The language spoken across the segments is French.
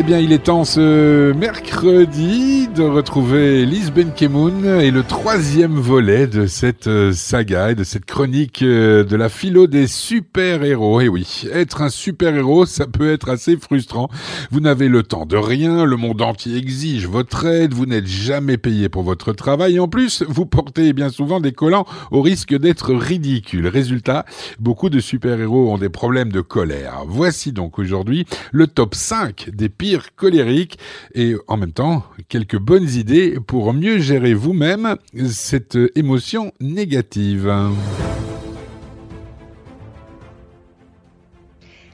Eh bien, il est temps ce mercredi de retrouver Lise Benkemoun et le troisième volet de cette euh, saga et de cette chronique euh, de la philo des super-héros. Et eh oui, être un super-héros, ça peut être assez frustrant. Vous n'avez le temps de rien, le monde entier exige votre aide, vous n'êtes jamais payé pour votre travail en plus, vous portez bien souvent des collants au risque d'être ridicule. Résultat, beaucoup de super-héros ont des problèmes de colère. Voici donc aujourd'hui le top 5 des pires colérique et en même temps quelques bonnes idées pour mieux gérer vous-même cette émotion négative.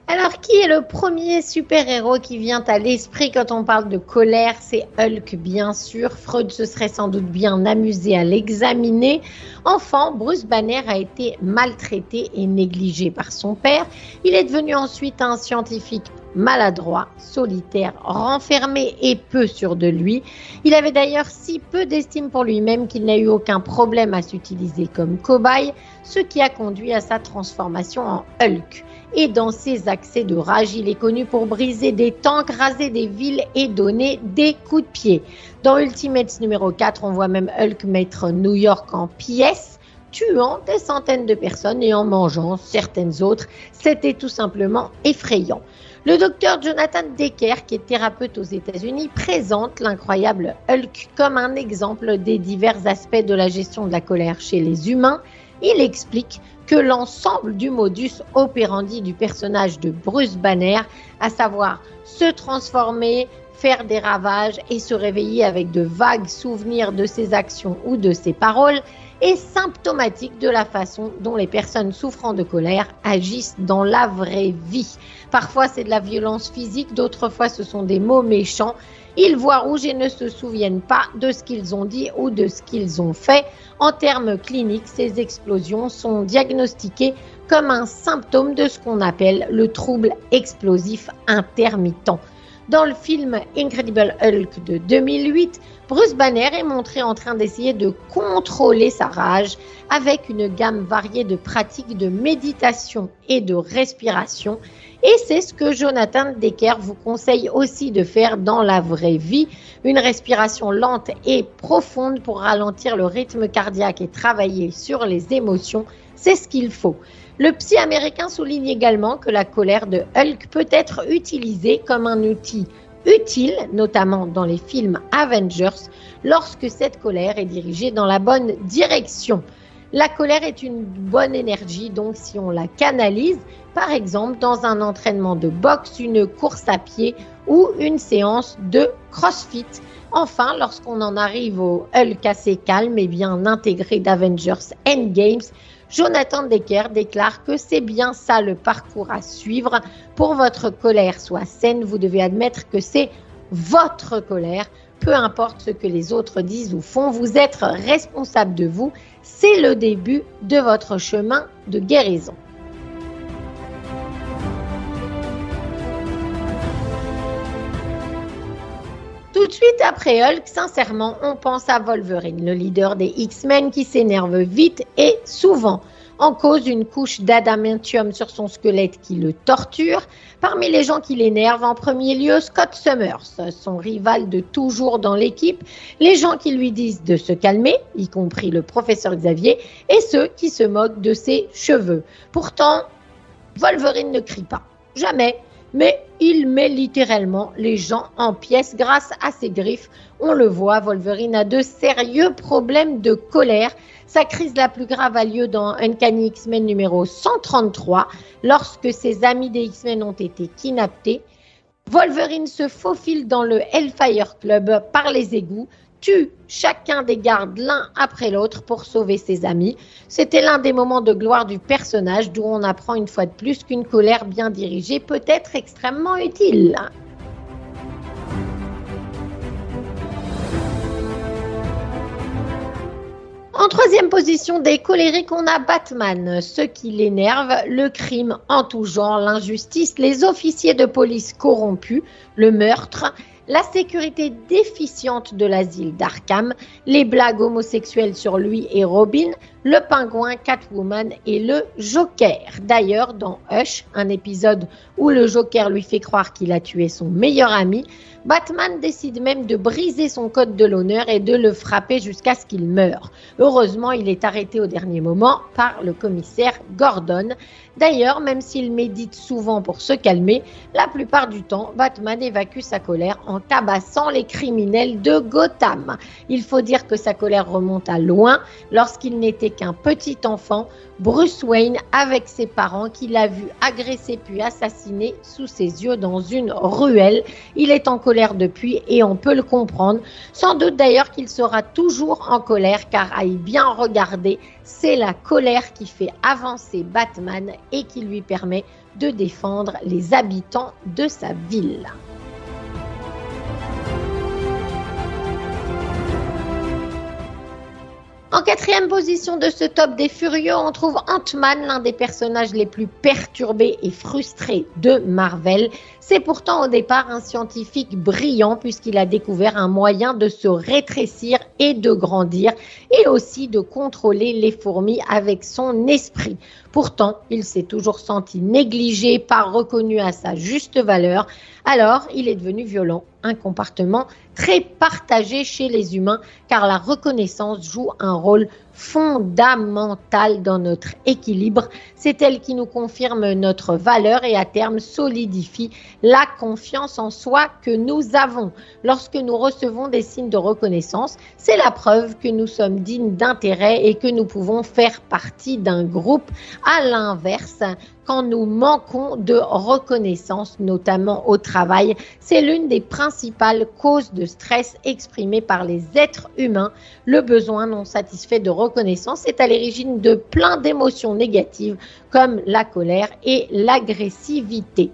Alors, qui est le premier super-héros qui vient à l'esprit quand on parle de colère? C'est Hulk, bien sûr. Freud se serait sans doute bien amusé à l'examiner. Enfant, Bruce Banner a été maltraité et négligé par son père. Il est devenu ensuite un scientifique maladroit, solitaire, renfermé et peu sûr de lui. Il avait d'ailleurs si peu d'estime pour lui-même qu'il n'a eu aucun problème à s'utiliser comme cobaye, ce qui a conduit à sa transformation en Hulk et dans ses accès de rage, il est connu pour briser des tanks, raser des villes et donner des coups de pied. Dans Ultimates numéro 4, on voit même Hulk mettre New York en pièces, tuant des centaines de personnes et en mangeant certaines autres. C'était tout simplement effrayant. Le docteur Jonathan Decker, qui est thérapeute aux États-Unis, présente l'incroyable Hulk comme un exemple des divers aspects de la gestion de la colère chez les humains. Il explique que l'ensemble du modus operandi du personnage de Bruce Banner, à savoir se transformer, faire des ravages et se réveiller avec de vagues souvenirs de ses actions ou de ses paroles, est symptomatique de la façon dont les personnes souffrant de colère agissent dans la vraie vie. Parfois c'est de la violence physique, d'autres fois ce sont des mots méchants. Ils voient rouge et ne se souviennent pas de ce qu'ils ont dit ou de ce qu'ils ont fait. En termes cliniques, ces explosions sont diagnostiquées comme un symptôme de ce qu'on appelle le trouble explosif intermittent. Dans le film Incredible Hulk de 2008, Bruce Banner est montré en train d'essayer de contrôler sa rage avec une gamme variée de pratiques de méditation et de respiration. Et c'est ce que Jonathan Decker vous conseille aussi de faire dans la vraie vie. Une respiration lente et profonde pour ralentir le rythme cardiaque et travailler sur les émotions, c'est ce qu'il faut. Le psy américain souligne également que la colère de Hulk peut être utilisée comme un outil utile, notamment dans les films Avengers, lorsque cette colère est dirigée dans la bonne direction. La colère est une bonne énergie, donc si on la canalise, par exemple dans un entraînement de boxe, une course à pied ou une séance de CrossFit. Enfin, lorsqu'on en arrive au Hulk assez calme et bien intégré d'Avengers Endgames, Jonathan Decker déclare que c'est bien ça le parcours à suivre. Pour votre colère soit saine, vous devez admettre que c'est votre colère. Peu importe ce que les autres disent ou font, vous êtes responsable de vous. C'est le début de votre chemin de guérison. Tout de suite après Hulk, sincèrement, on pense à Wolverine, le leader des X-Men qui s'énerve vite et souvent. En cause une couche d'adamantium sur son squelette qui le torture. Parmi les gens qui l'énervent, en premier lieu, Scott Summers, son rival de toujours dans l'équipe, les gens qui lui disent de se calmer, y compris le professeur Xavier, et ceux qui se moquent de ses cheveux. Pourtant, Wolverine ne crie pas. Jamais mais il met littéralement les gens en pièces grâce à ses griffes. On le voit, Wolverine a de sérieux problèmes de colère. Sa crise la plus grave a lieu dans Uncanny X-Men numéro 133, lorsque ses amis des X-Men ont été kidnappés. Wolverine se faufile dans le Hellfire Club par les égouts, chacun des gardes l'un après l'autre pour sauver ses amis. C'était l'un des moments de gloire du personnage d'où on apprend une fois de plus qu'une colère bien dirigée peut être extrêmement utile. En troisième position des colériques, on a Batman. Ce qui l'énerve, le crime en tout genre, l'injustice, les officiers de police corrompus, le meurtre la sécurité déficiente de l'asile d'Arkham, les blagues homosexuelles sur lui et Robin, le pingouin, Catwoman et le Joker. D'ailleurs, dans Hush, un épisode où le Joker lui fait croire qu'il a tué son meilleur ami, Batman décide même de briser son code de l'honneur et de le frapper jusqu'à ce qu'il meure. Heureusement, il est arrêté au dernier moment par le commissaire Gordon. D'ailleurs, même s'il médite souvent pour se calmer, la plupart du temps, Batman évacue sa colère en tabassant les criminels de Gotham. Il faut dire que sa colère remonte à loin lorsqu'il n'était qu'un petit enfant, Bruce Wayne avec ses parents qu'il a vu agresser puis assassiner sous ses yeux dans une ruelle. Il est en colère depuis et on peut le comprendre. Sans doute d'ailleurs qu'il sera toujours en colère car à y bien regarder, c'est la colère qui fait avancer Batman et qui lui permet de défendre les habitants de sa ville. En quatrième position de ce top des furieux, on trouve Ant-Man, l'un des personnages les plus perturbés et frustrés de Marvel. C'est pourtant au départ un scientifique brillant puisqu'il a découvert un moyen de se rétrécir et de grandir et aussi de contrôler les fourmis avec son esprit. Pourtant, il s'est toujours senti négligé, pas reconnu à sa juste valeur. Alors, il est devenu violent, un comportement très partagé chez les humains car la reconnaissance joue un rôle fondamentale dans notre équilibre. C'est elle qui nous confirme notre valeur et à terme solidifie la confiance en soi que nous avons. Lorsque nous recevons des signes de reconnaissance, c'est la preuve que nous sommes dignes d'intérêt et que nous pouvons faire partie d'un groupe. À l'inverse, quand nous manquons de reconnaissance, notamment au travail. C'est l'une des principales causes de stress exprimées par les êtres humains. Le besoin non satisfait de reconnaissance est à l'origine de plein d'émotions négatives comme la colère et l'agressivité.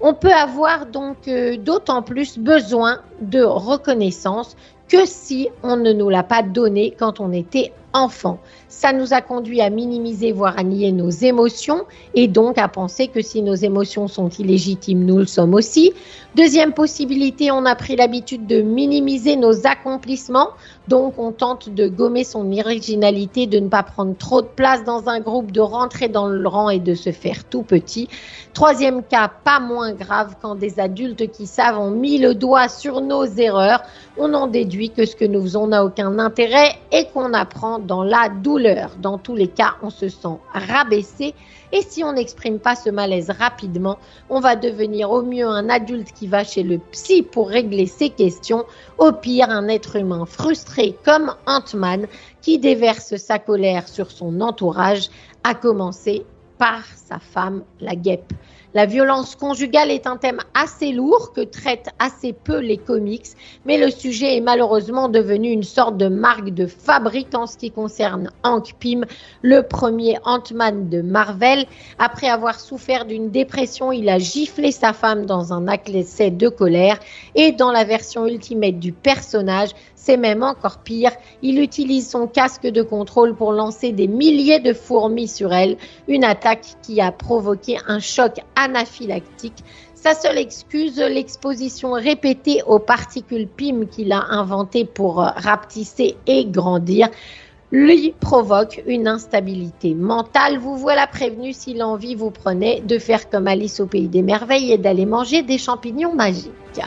On peut avoir donc euh, d'autant plus besoin de reconnaissance que si on ne nous l'a pas donné quand on était enfant. Ça nous a conduit à minimiser, voire à nier nos émotions et donc à penser que si nos émotions sont illégitimes, nous le sommes aussi. Deuxième possibilité, on a pris l'habitude de minimiser nos accomplissements, donc on tente de gommer son originalité, de ne pas prendre trop de place dans un groupe, de rentrer dans le rang et de se faire tout petit. Troisième cas, pas moins grave, quand des adultes qui savent ont mis le doigt sur nos erreurs, on en déduit que ce que nous faisons n'a aucun intérêt et qu'on apprend dans la douleur. Dans tous les cas, on se sent rabaissé et si on n'exprime pas ce malaise rapidement, on va devenir au mieux un adulte qui va chez le psy pour régler ses questions, au pire un être humain frustré comme Ant-Man qui déverse sa colère sur son entourage, à commencer par sa femme, la guêpe. La violence conjugale est un thème assez lourd que traitent assez peu les comics, mais le sujet est malheureusement devenu une sorte de marque de fabrique en ce qui concerne Hank Pym, le premier Ant-Man de Marvel. Après avoir souffert d'une dépression, il a giflé sa femme dans un accès de colère et dans la version ultimate du personnage, c'est même encore pire, il utilise son casque de contrôle pour lancer des milliers de fourmis sur elle, une attaque qui a provoqué un choc anaphylactique. Sa seule excuse, l'exposition répétée aux particules PIM qu'il a inventées pour rapetisser et grandir, lui provoque une instabilité mentale. Vous voilà prévenu si l'envie vous prenait de faire comme Alice au pays des merveilles et d'aller manger des champignons magiques.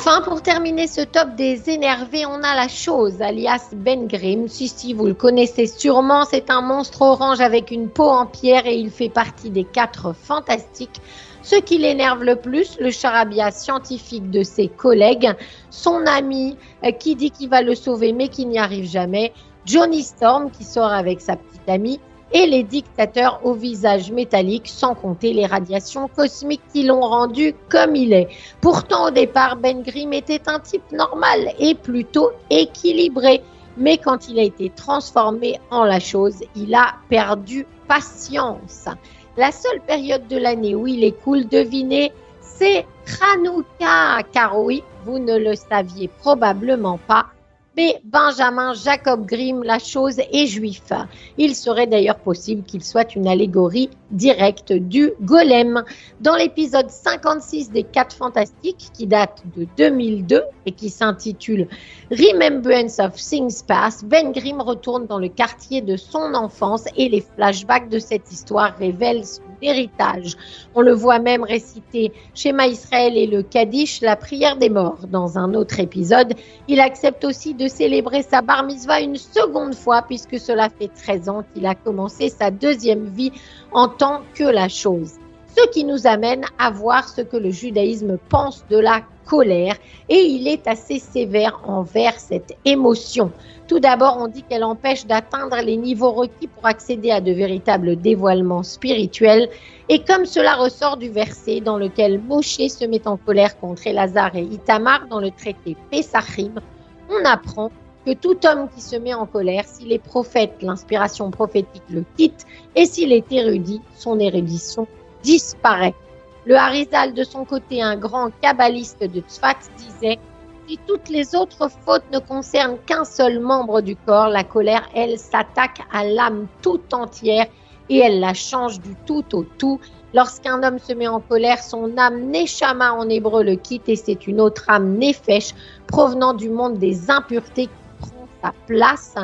Enfin, pour terminer ce top des énervés, on a la chose, alias Ben Grimm. Si, si, vous le connaissez sûrement, c'est un monstre orange avec une peau en pierre et il fait partie des quatre fantastiques. Ce qui l'énerve le plus, le charabia scientifique de ses collègues, son ami euh, qui dit qu'il va le sauver mais qui n'y arrive jamais, Johnny Storm qui sort avec sa petite amie, et les dictateurs au visage métallique, sans compter les radiations cosmiques qui l'ont rendu comme il est. Pourtant, au départ, Ben Grimm était un type normal et plutôt équilibré. Mais quand il a été transformé en la chose, il a perdu patience. La seule période de l'année où il est cool, devinez, c'est Hanouka. Car oui, vous ne le saviez probablement pas, Benjamin Jacob Grimm, la chose est juif. Il serait d'ailleurs possible qu'il soit une allégorie directe du golem. Dans l'épisode 56 des 4 Fantastiques, qui date de 2002 et qui s'intitule Remembrance of Things Past, Ben Grimm retourne dans le quartier de son enfance et les flashbacks de cette histoire révèlent son héritage. On le voit même réciter Shema Israël et le Kaddish, la prière des morts. Dans un autre épisode, il accepte aussi de célébrer sa bar mitzvah une seconde fois puisque cela fait 13 ans qu'il a commencé sa deuxième vie en tant que la chose. Ce qui nous amène à voir ce que le judaïsme pense de la colère et il est assez sévère envers cette émotion. Tout d'abord, on dit qu'elle empêche d'atteindre les niveaux requis pour accéder à de véritables dévoilements spirituels. Et comme cela ressort du verset dans lequel Moshe se met en colère contre Elazar et Itamar dans le traité Pesachim, on apprend que tout homme qui se met en colère, s'il est prophète, l'inspiration prophétique le quitte, et s'il est érudit, son érudition disparaît. Le Harizal, de son côté, un grand kabbaliste de Tzfat, disait si toutes les autres fautes ne concernent qu'un seul membre du corps, la colère, elle, s'attaque à l'âme tout entière et elle la change du tout au tout. Lorsqu'un homme se met en colère, son âme Neshama en hébreu le quitte et c'est une autre âme Nefesh provenant du monde des impuretés qui prend sa place.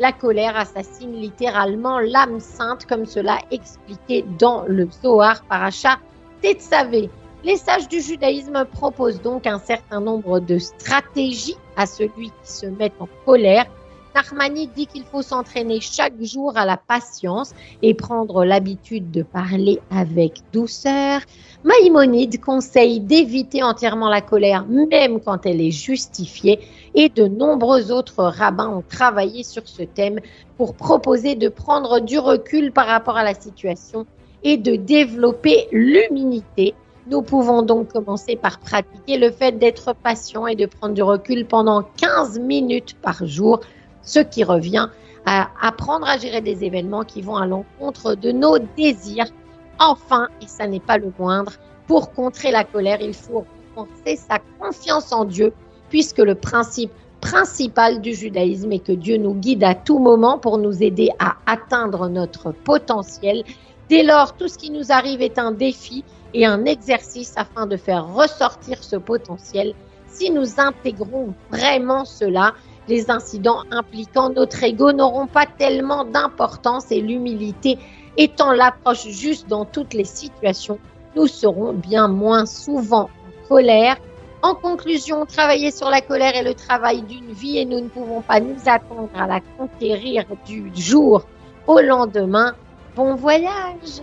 La colère assassine littéralement l'âme sainte comme cela expliqué dans le Zohar Paracha Tetzavé. Les sages du judaïsme proposent donc un certain nombre de stratégies à celui qui se met en colère. Narmani dit qu'il faut s'entraîner chaque jour à la patience et prendre l'habitude de parler avec douceur. Maïmonide conseille d'éviter entièrement la colère, même quand elle est justifiée, et de nombreux autres rabbins ont travaillé sur ce thème pour proposer de prendre du recul par rapport à la situation et de développer l'humilité nous pouvons donc commencer par pratiquer le fait d'être patient et de prendre du recul pendant 15 minutes par jour, ce qui revient à apprendre à gérer des événements qui vont à l'encontre de nos désirs. Enfin, et ça n'est pas le moindre, pour contrer la colère, il faut renforcer sa confiance en Dieu, puisque le principe principal du judaïsme est que Dieu nous guide à tout moment pour nous aider à atteindre notre potentiel. Dès lors, tout ce qui nous arrive est un défi et un exercice afin de faire ressortir ce potentiel. Si nous intégrons vraiment cela, les incidents impliquant notre ego n'auront pas tellement d'importance et l'humilité étant l'approche juste dans toutes les situations, nous serons bien moins souvent en colère. En conclusion, travailler sur la colère est le travail d'une vie et nous ne pouvons pas nous attendre à la conquérir du jour au lendemain. Bon voyage